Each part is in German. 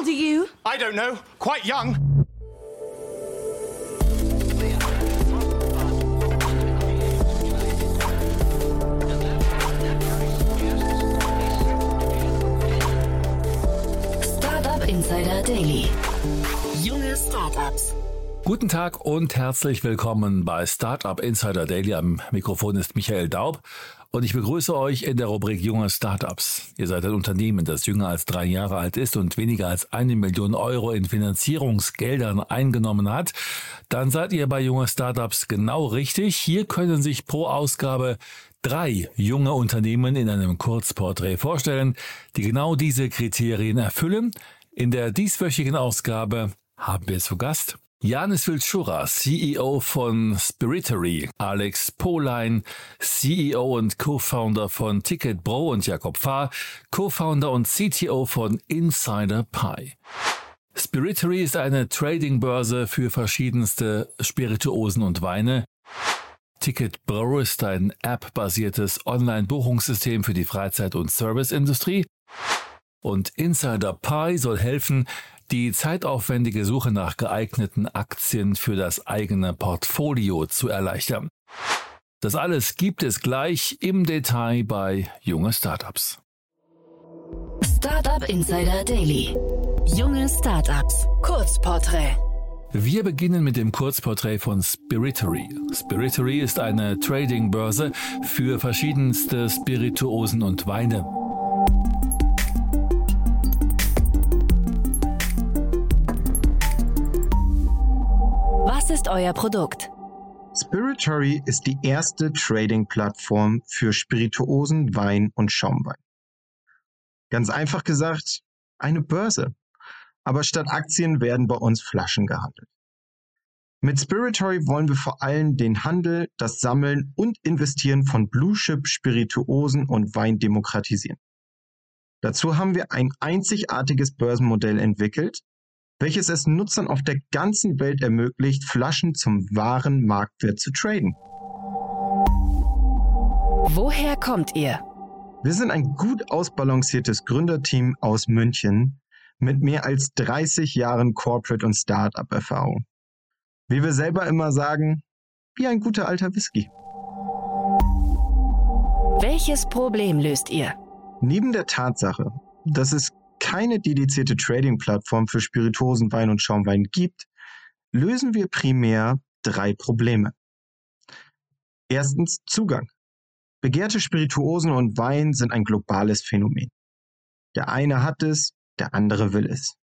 old are you? I don't know. Quite young. Startup Insider Daily. Junge Startups. Guten Tag und herzlich willkommen bei Startup Insider Daily. Am Mikrofon ist Michael Daub und ich begrüße euch in der Rubrik Junge Startups. Ihr seid ein Unternehmen, das jünger als drei Jahre alt ist und weniger als eine Million Euro in Finanzierungsgeldern eingenommen hat. Dann seid ihr bei Junge Startups genau richtig. Hier können sich pro Ausgabe drei junge Unternehmen in einem Kurzporträt vorstellen, die genau diese Kriterien erfüllen. In der dieswöchigen Ausgabe haben wir zu Gast Janis Vilchura, CEO von Spiritory, Alex Polein, CEO und Co-Founder von Ticket Bro und Jakob Fahr, Co-Founder und CTO von Insider Pie. Spiritory ist eine Trading-Börse für verschiedenste Spirituosen und Weine. Ticket Bro ist ein App-basiertes Online-Buchungssystem für die Freizeit- und Serviceindustrie. Und Insider Pie soll helfen, die zeitaufwendige Suche nach geeigneten Aktien für das eigene Portfolio zu erleichtern. Das alles gibt es gleich im Detail bei junge Startups. Startup Insider Daily. Junge Startups. Kurzporträt. Wir beginnen mit dem Kurzporträt von Spiritory. Spiritory ist eine Trading-Börse für verschiedenste Spirituosen und Weine. Ist euer Produkt? Spiritory ist die erste Trading-Plattform für Spirituosen, Wein und Schaumwein. Ganz einfach gesagt, eine Börse. Aber statt Aktien werden bei uns Flaschen gehandelt. Mit Spiritory wollen wir vor allem den Handel, das Sammeln und Investieren von Blue-Chip, Spirituosen und Wein demokratisieren. Dazu haben wir ein einzigartiges Börsenmodell entwickelt, welches es Nutzern auf der ganzen Welt ermöglicht, Flaschen zum wahren Marktwert zu traden. Woher kommt ihr? Wir sind ein gut ausbalanciertes Gründerteam aus München mit mehr als 30 Jahren Corporate- und Startup-Erfahrung. Wie wir selber immer sagen, wie ein guter alter Whisky. Welches Problem löst ihr? Neben der Tatsache, dass es keine dedizierte Trading-Plattform für Spirituosen, Wein und Schaumwein gibt, lösen wir primär drei Probleme. Erstens Zugang. Begehrte Spirituosen und Wein sind ein globales Phänomen. Der eine hat es, der andere will es.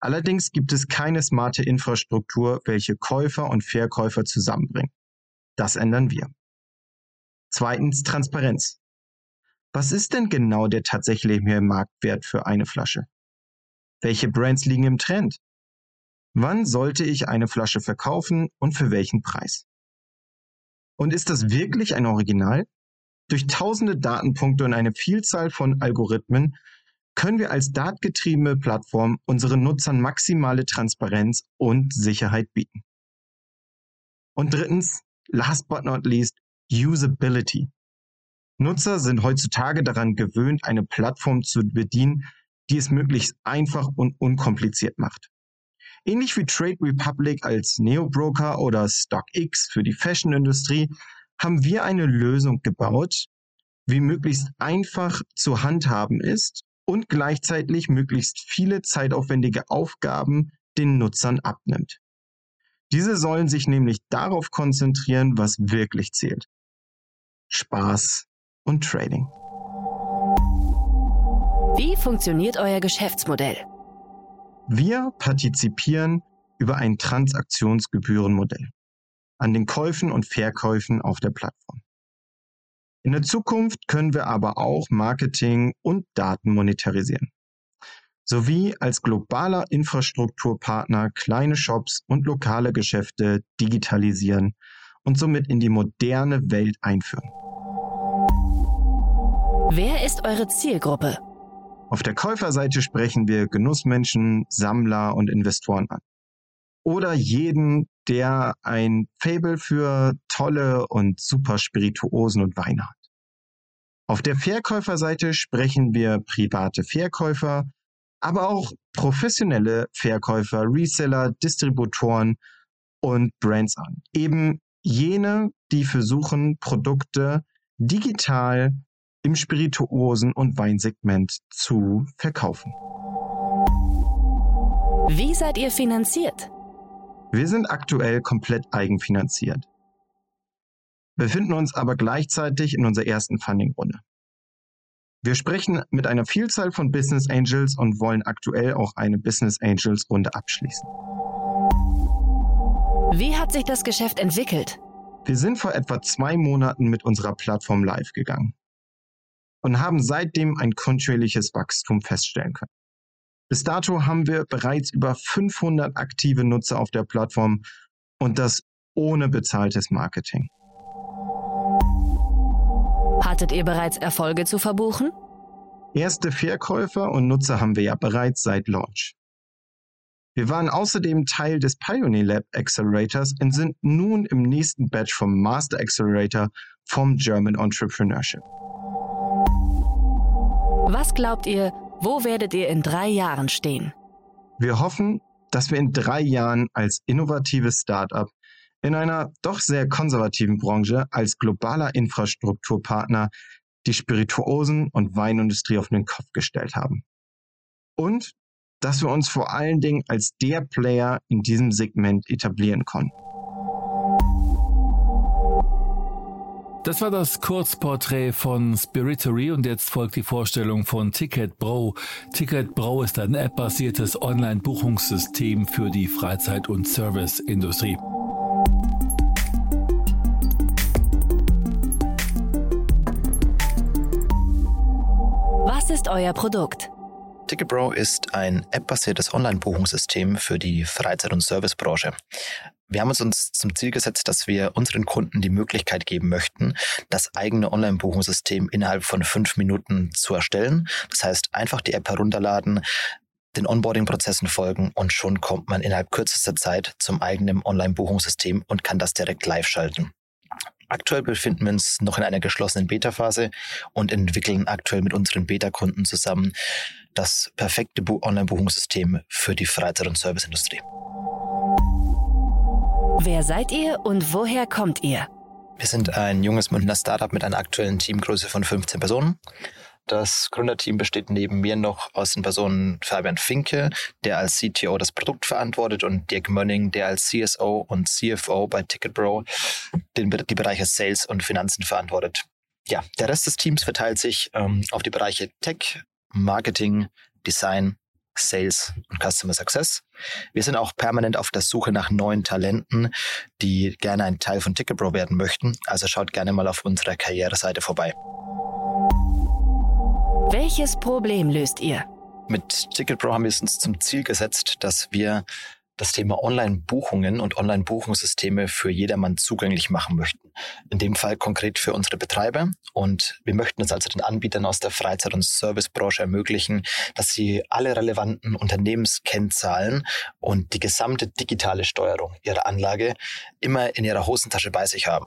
Allerdings gibt es keine smarte Infrastruktur, welche Käufer und Verkäufer zusammenbringt. Das ändern wir. Zweitens Transparenz. Was ist denn genau der tatsächliche Marktwert für eine Flasche? Welche Brands liegen im Trend? Wann sollte ich eine Flasche verkaufen und für welchen Preis? Und ist das wirklich ein Original? Durch tausende Datenpunkte und eine Vielzahl von Algorithmen können wir als datengetriebene Plattform unseren Nutzern maximale Transparenz und Sicherheit bieten. Und drittens, last but not least, Usability. Nutzer sind heutzutage daran gewöhnt, eine Plattform zu bedienen, die es möglichst einfach und unkompliziert macht. Ähnlich wie Trade Republic als Neo-Broker oder StockX für die Fashion-Industrie haben wir eine Lösung gebaut, wie möglichst einfach zu handhaben ist und gleichzeitig möglichst viele zeitaufwendige Aufgaben den Nutzern abnimmt. Diese sollen sich nämlich darauf konzentrieren, was wirklich zählt. Spaß und Trading. Wie funktioniert euer Geschäftsmodell? Wir partizipieren über ein Transaktionsgebührenmodell an den Käufen und Verkäufen auf der Plattform. In der Zukunft können wir aber auch Marketing und Daten monetarisieren, sowie als globaler Infrastrukturpartner kleine Shops und lokale Geschäfte digitalisieren und somit in die moderne Welt einführen. Wer ist eure Zielgruppe? Auf der Käuferseite sprechen wir Genussmenschen, Sammler und Investoren an. Oder jeden, der ein Fable für tolle und super Spirituosen und Weine hat. Auf der Verkäuferseite sprechen wir private Verkäufer, aber auch professionelle Verkäufer, Reseller, Distributoren und Brands an. Eben jene, die versuchen, Produkte digital im Spirituosen- und Weinsegment zu verkaufen. Wie seid ihr finanziert? Wir sind aktuell komplett eigenfinanziert, befinden uns aber gleichzeitig in unserer ersten Funding-Runde. Wir sprechen mit einer Vielzahl von Business Angels und wollen aktuell auch eine Business Angels Runde abschließen. Wie hat sich das Geschäft entwickelt? Wir sind vor etwa zwei Monaten mit unserer Plattform live gegangen und haben seitdem ein kontinuierliches Wachstum feststellen können. Bis dato haben wir bereits über 500 aktive Nutzer auf der Plattform und das ohne bezahltes Marketing. Hattet ihr bereits Erfolge zu verbuchen? Erste Verkäufer und Nutzer haben wir ja bereits seit Launch. Wir waren außerdem Teil des Pioneer Lab Accelerators und sind nun im nächsten Batch vom Master Accelerator vom German Entrepreneurship. Was glaubt ihr, wo werdet ihr in drei Jahren stehen? Wir hoffen, dass wir in drei Jahren als innovatives Startup in einer doch sehr konservativen Branche als globaler Infrastrukturpartner die Spirituosen- und Weinindustrie auf den Kopf gestellt haben. Und dass wir uns vor allen Dingen als der Player in diesem Segment etablieren konnten. Das war das Kurzporträt von Spiritory und jetzt folgt die Vorstellung von Ticket Bro. Ticket Bro ist ein App-basiertes Online-Buchungssystem für die Freizeit- und Serviceindustrie. Was ist euer Produkt? Ticketbro ist ein app-basiertes Online-Buchungssystem für die Freizeit- und Servicebranche. Wir haben uns zum Ziel gesetzt, dass wir unseren Kunden die Möglichkeit geben möchten, das eigene Online-Buchungssystem innerhalb von fünf Minuten zu erstellen. Das heißt, einfach die App herunterladen, den Onboarding-Prozessen folgen und schon kommt man innerhalb kürzester Zeit zum eigenen Online-Buchungssystem und kann das direkt live schalten. Aktuell befinden wir uns noch in einer geschlossenen Beta-Phase und entwickeln aktuell mit unseren Beta-Kunden zusammen das perfekte Online-Buchungssystem für die Freizeit- und Serviceindustrie. Wer seid ihr und woher kommt ihr? Wir sind ein junges Münchner Startup mit einer aktuellen Teamgröße von 15 Personen. Das Gründerteam besteht neben mir noch aus den Personen Fabian Finke, der als CTO das Produkt verantwortet, und Dirk Mönning, der als CSO und CFO bei Ticketbro den, die Bereiche Sales und Finanzen verantwortet. Ja, der Rest des Teams verteilt sich ähm, auf die Bereiche Tech, Marketing, Design, Sales und Customer Success. Wir sind auch permanent auf der Suche nach neuen Talenten, die gerne ein Teil von Ticketbro werden möchten. Also schaut gerne mal auf unserer Karriereseite vorbei. Welches Problem löst ihr? Mit Ticketpro haben wir es uns zum Ziel gesetzt, dass wir das Thema Online-Buchungen und Online-Buchungssysteme für jedermann zugänglich machen möchten. In dem Fall konkret für unsere Betreiber. Und wir möchten es also den Anbietern aus der Freizeit- und Servicebranche ermöglichen, dass sie alle relevanten Unternehmenskennzahlen und die gesamte digitale Steuerung ihrer Anlage immer in ihrer Hosentasche bei sich haben.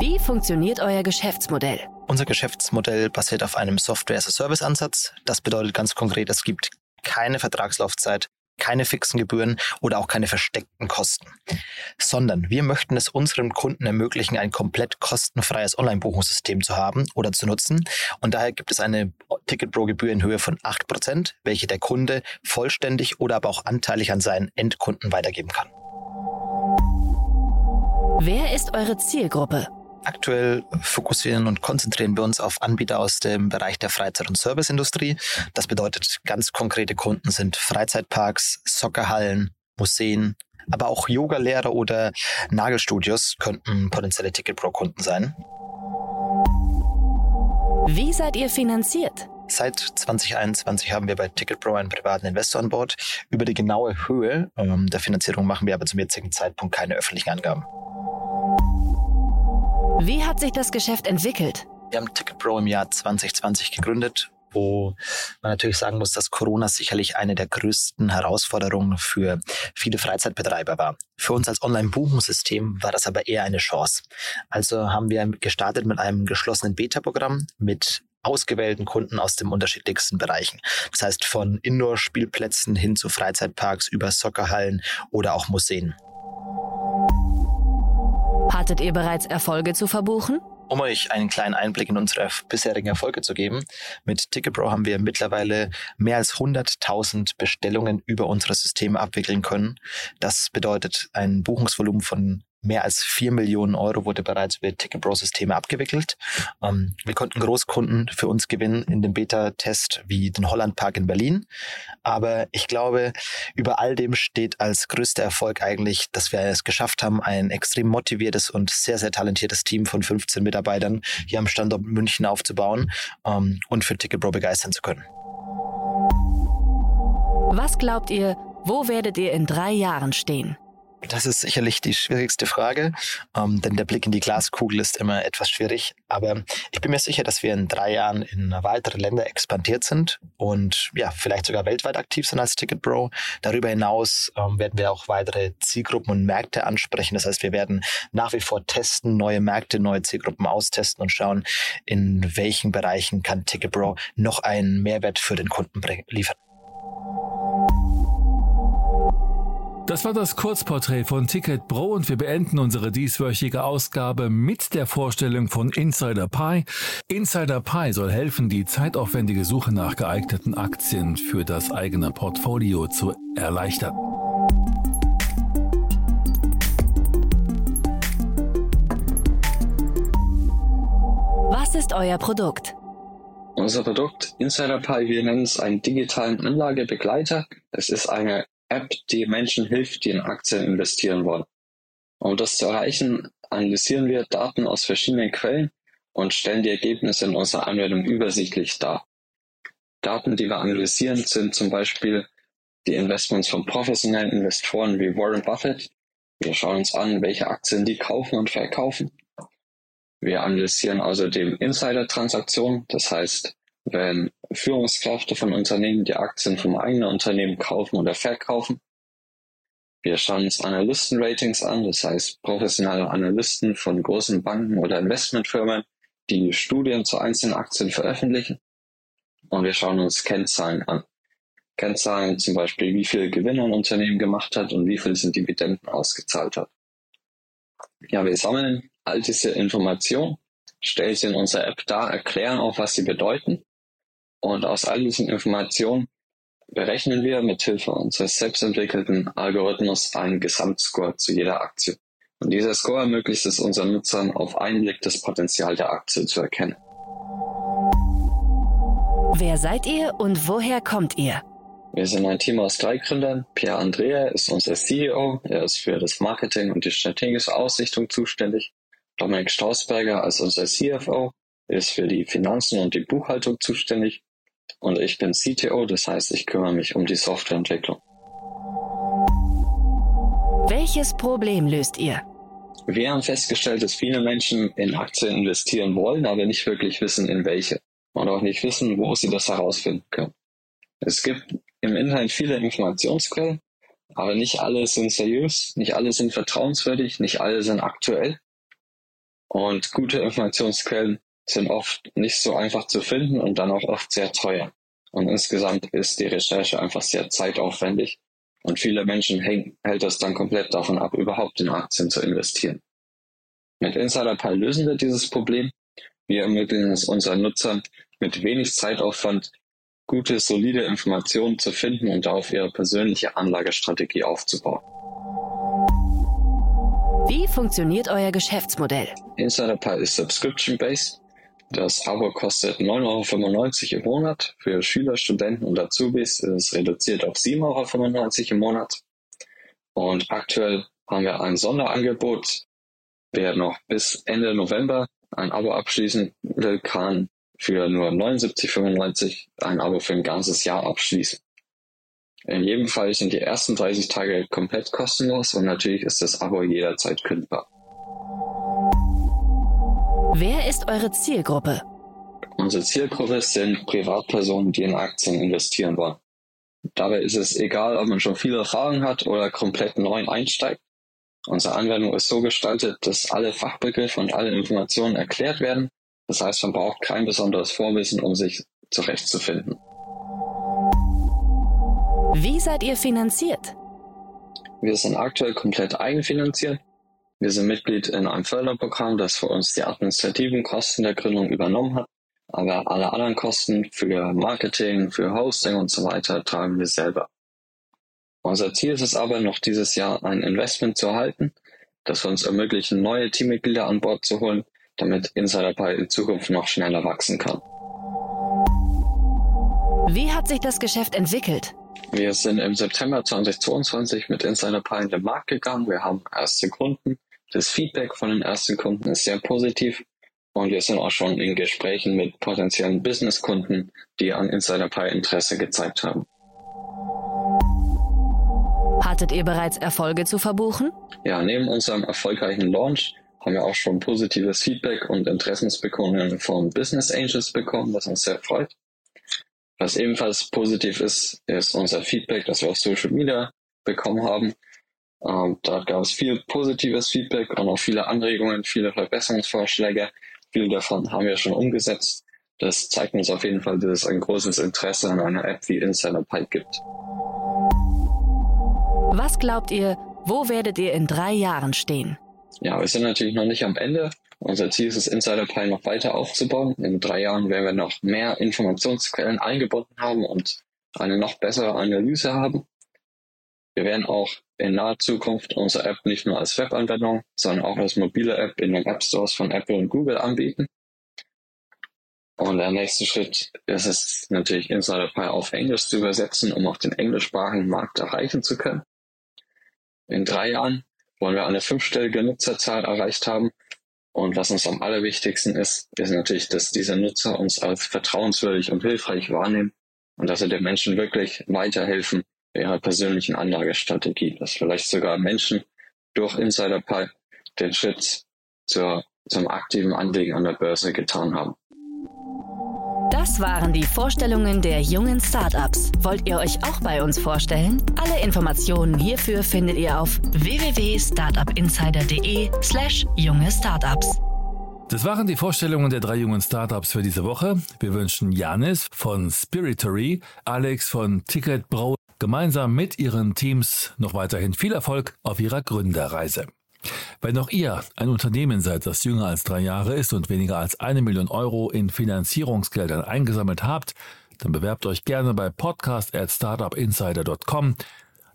Wie funktioniert euer Geschäftsmodell? Unser Geschäftsmodell basiert auf einem Software-as-a-Service-Ansatz. Das bedeutet ganz konkret, es gibt keine Vertragslaufzeit, keine fixen Gebühren oder auch keine versteckten Kosten, sondern wir möchten es unseren Kunden ermöglichen, ein komplett kostenfreies Online-Buchungssystem zu haben oder zu nutzen. Und daher gibt es eine Ticket-Pro-Gebühr in Höhe von 8%, welche der Kunde vollständig oder aber auch anteilig an seinen Endkunden weitergeben kann. Wer ist eure Zielgruppe? Aktuell fokussieren und konzentrieren wir uns auf Anbieter aus dem Bereich der Freizeit- und Serviceindustrie. Das bedeutet, ganz konkrete Kunden sind Freizeitparks, Soccerhallen, Museen, aber auch Yogalehrer oder Nagelstudios könnten potenzielle Ticket Pro Kunden sein. Wie seid ihr finanziert? Seit 2021 haben wir bei Ticketpro einen privaten Investor an Bord. Über die genaue Höhe ähm, der Finanzierung machen wir aber zum jetzigen Zeitpunkt keine öffentlichen Angaben. Wie hat sich das Geschäft entwickelt? Wir haben Ticketpro im Jahr 2020 gegründet, wo man natürlich sagen muss, dass Corona sicherlich eine der größten Herausforderungen für viele Freizeitbetreiber war. Für uns als Online-Buchungssystem war das aber eher eine Chance. Also haben wir gestartet mit einem geschlossenen Beta-Programm mit ausgewählten Kunden aus den unterschiedlichsten Bereichen. Das heißt von Indoor-Spielplätzen hin zu Freizeitparks über Soccerhallen oder auch Museen. Hattet ihr bereits Erfolge zu verbuchen? Um euch einen kleinen Einblick in unsere bisherigen Erfolge zu geben, mit TicketPro haben wir mittlerweile mehr als 100.000 Bestellungen über unsere Systeme abwickeln können. Das bedeutet ein Buchungsvolumen von Mehr als vier Millionen Euro wurde bereits über Ticket-Pro-Systeme abgewickelt. Ähm, wir konnten Großkunden für uns gewinnen in dem Beta-Test wie den Holland Park in Berlin. Aber ich glaube, über all dem steht als größter Erfolg eigentlich, dass wir es geschafft haben, ein extrem motiviertes und sehr, sehr talentiertes Team von 15 Mitarbeitern hier am Standort München aufzubauen ähm, und für Ticket-Pro begeistern zu können. Was glaubt ihr, wo werdet ihr in drei Jahren stehen? Das ist sicherlich die schwierigste Frage, ähm, denn der Blick in die Glaskugel ist immer etwas schwierig. Aber ich bin mir sicher, dass wir in drei Jahren in weitere Länder expandiert sind und ja, vielleicht sogar weltweit aktiv sind als Ticket Bro. Darüber hinaus ähm, werden wir auch weitere Zielgruppen und Märkte ansprechen. Das heißt, wir werden nach wie vor testen, neue Märkte, neue Zielgruppen austesten und schauen, in welchen Bereichen kann Ticket Bro noch einen Mehrwert für den Kunden liefern. Das war das Kurzporträt von Ticket Pro und wir beenden unsere dieswöchige Ausgabe mit der Vorstellung von Insider Pi. Insider Pi soll helfen, die zeitaufwendige Suche nach geeigneten Aktien für das eigene Portfolio zu erleichtern. Was ist euer Produkt? Unser Produkt Insider Pi, wir nennen es einen digitalen Anlagebegleiter. Es ist eine App, die Menschen hilft, die in Aktien investieren wollen. Um das zu erreichen, analysieren wir Daten aus verschiedenen Quellen und stellen die Ergebnisse in unserer Anwendung übersichtlich dar. Daten, die wir analysieren, sind zum Beispiel die Investments von professionellen Investoren wie Warren Buffett. Wir schauen uns an, welche Aktien die kaufen und verkaufen. Wir analysieren außerdem Insider-Transaktionen, das heißt, wenn Führungskräfte von Unternehmen die Aktien vom eigenen Unternehmen kaufen oder verkaufen. Wir schauen uns Analystenratings an, das heißt professionelle Analysten von großen Banken oder Investmentfirmen, die Studien zu einzelnen Aktien veröffentlichen. Und wir schauen uns Kennzahlen an. Kennzahlen zum Beispiel, wie viel Gewinne ein Unternehmen gemacht hat und wie viel sind Dividenden ausgezahlt hat. Ja, wir sammeln all diese Informationen, stellen sie in unserer App dar, erklären auch, was sie bedeuten und aus all diesen Informationen berechnen wir mit Hilfe unseres selbstentwickelten Algorithmus einen Gesamtscore zu jeder Aktie. Und dieser Score ermöglicht es unseren Nutzern, auf einen Blick das Potenzial der Aktie zu erkennen. Wer seid ihr und woher kommt ihr? Wir sind ein Team aus drei Gründern. Pierre Andrea ist unser CEO. Er ist für das Marketing und die strategische Ausrichtung zuständig. Dominik Strausberger als unser CFO ist für die Finanzen und die Buchhaltung zuständig und ich bin CTO, das heißt, ich kümmere mich um die Softwareentwicklung. Welches Problem löst ihr? Wir haben festgestellt, dass viele Menschen in Aktien investieren wollen, aber nicht wirklich wissen, in welche. Und auch nicht wissen, wo sie das herausfinden können. Es gibt im Internet viele Informationsquellen, aber nicht alle sind seriös, nicht alle sind vertrauenswürdig, nicht alle sind aktuell. Und gute Informationsquellen sind oft nicht so einfach zu finden und dann auch oft sehr teuer. Und insgesamt ist die Recherche einfach sehr zeitaufwendig und viele Menschen häng, hält das dann komplett davon ab, überhaupt in Aktien zu investieren. Mit InsiderPy lösen wir dieses Problem. Wir ermöglichen es unseren Nutzern mit wenig Zeitaufwand gute, solide Informationen zu finden und darauf ihre persönliche Anlagestrategie aufzubauen. Wie funktioniert euer Geschäftsmodell? InsiderPy ist subscription-based. Das Abo kostet 9,95 Euro im Monat. Für Schüler, Studenten und Azubis ist es reduziert auf 7,95 Euro im Monat. Und aktuell haben wir ein Sonderangebot. Wer noch bis Ende November ein Abo abschließen will, kann für nur 79,95 ein Abo für ein ganzes Jahr abschließen. In jedem Fall sind die ersten 30 Tage komplett kostenlos und natürlich ist das Abo jederzeit kündbar. Wer ist eure Zielgruppe? Unsere Zielgruppe sind Privatpersonen, die in Aktien investieren wollen. Dabei ist es egal, ob man schon viel Erfahrung hat oder komplett neu einsteigt. Unsere Anwendung ist so gestaltet, dass alle Fachbegriffe und alle Informationen erklärt werden. Das heißt, man braucht kein besonderes Vorwissen, um sich zurechtzufinden. Wie seid ihr finanziert? Wir sind aktuell komplett eigenfinanziert. Wir sind Mitglied in einem Förderprogramm, das für uns die administrativen Kosten der Gründung übernommen hat. Aber alle anderen Kosten für Marketing, für Hosting und so weiter tragen wir selber. Unser Ziel ist es aber, noch dieses Jahr ein Investment zu erhalten, das wir uns ermöglichen, neue Teammitglieder an Bord zu holen, damit InsiderPy in Zukunft noch schneller wachsen kann. Wie hat sich das Geschäft entwickelt? Wir sind im September 2022 mit InsiderPy in den Markt gegangen. Wir haben erste Kunden. Das Feedback von den ersten Kunden ist sehr positiv. Und wir sind auch schon in Gesprächen mit potenziellen Businesskunden, die an InsiderPy Interesse gezeigt haben. Hattet ihr bereits Erfolge zu verbuchen? Ja, neben unserem erfolgreichen Launch haben wir auch schon positives Feedback und Interessensbekundungen von Business Angels bekommen, was uns sehr freut. Was ebenfalls positiv ist, ist unser Feedback, das wir auf Social Media bekommen haben. Ähm, da gab es viel positives Feedback und auch viele Anregungen, viele Verbesserungsvorschläge. Viele davon haben wir schon umgesetzt. Das zeigt uns auf jeden Fall, dass es ein großes Interesse an einer App wie Insider Pipe gibt. Was glaubt ihr, wo werdet ihr in drei Jahren stehen? Ja, wir sind natürlich noch nicht am Ende. Unser Ziel ist es, Insider Pie noch weiter aufzubauen. In drei Jahren werden wir noch mehr Informationsquellen eingebunden haben und eine noch bessere Analyse haben. Wir werden auch in naher Zukunft unsere App nicht nur als Webanwendung, sondern auch als mobile App in den App Stores von Apple und Google anbieten. Und der nächste Schritt ist es natürlich Insider Pie auf Englisch zu übersetzen, um auch den englischsprachigen Markt erreichen zu können. In drei Jahren wollen wir eine fünfstellige Nutzerzahl erreicht haben und was uns am allerwichtigsten ist, ist natürlich, dass diese Nutzer uns als vertrauenswürdig und hilfreich wahrnehmen und dass sie den Menschen wirklich weiterhelfen ihrer persönlichen Anlagestrategie. Dass vielleicht sogar Menschen durch Insider Insiderpie den Schritt zur, zum aktiven Anlegen an der Börse getan haben. Das waren die Vorstellungen der jungen Startups. Wollt ihr euch auch bei uns vorstellen? Alle Informationen hierfür findet ihr auf www.startupinsider.de/slash junge Startups. Das waren die Vorstellungen der drei jungen Startups für diese Woche. Wir wünschen Janis von Spiritory, Alex von Ticket Bro gemeinsam mit ihren Teams noch weiterhin viel Erfolg auf ihrer Gründerreise. Wenn auch ihr ein Unternehmen seid, das jünger als drei Jahre ist und weniger als eine Million Euro in Finanzierungsgeldern eingesammelt habt, dann bewerbt euch gerne bei podcast at startupinsider.com.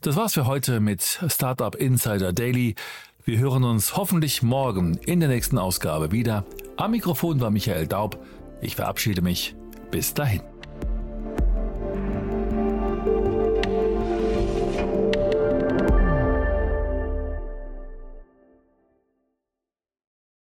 Das war's für heute mit Startup Insider Daily. Wir hören uns hoffentlich morgen in der nächsten Ausgabe wieder. Am Mikrofon war Michael Daub. Ich verabschiede mich. Bis dahin.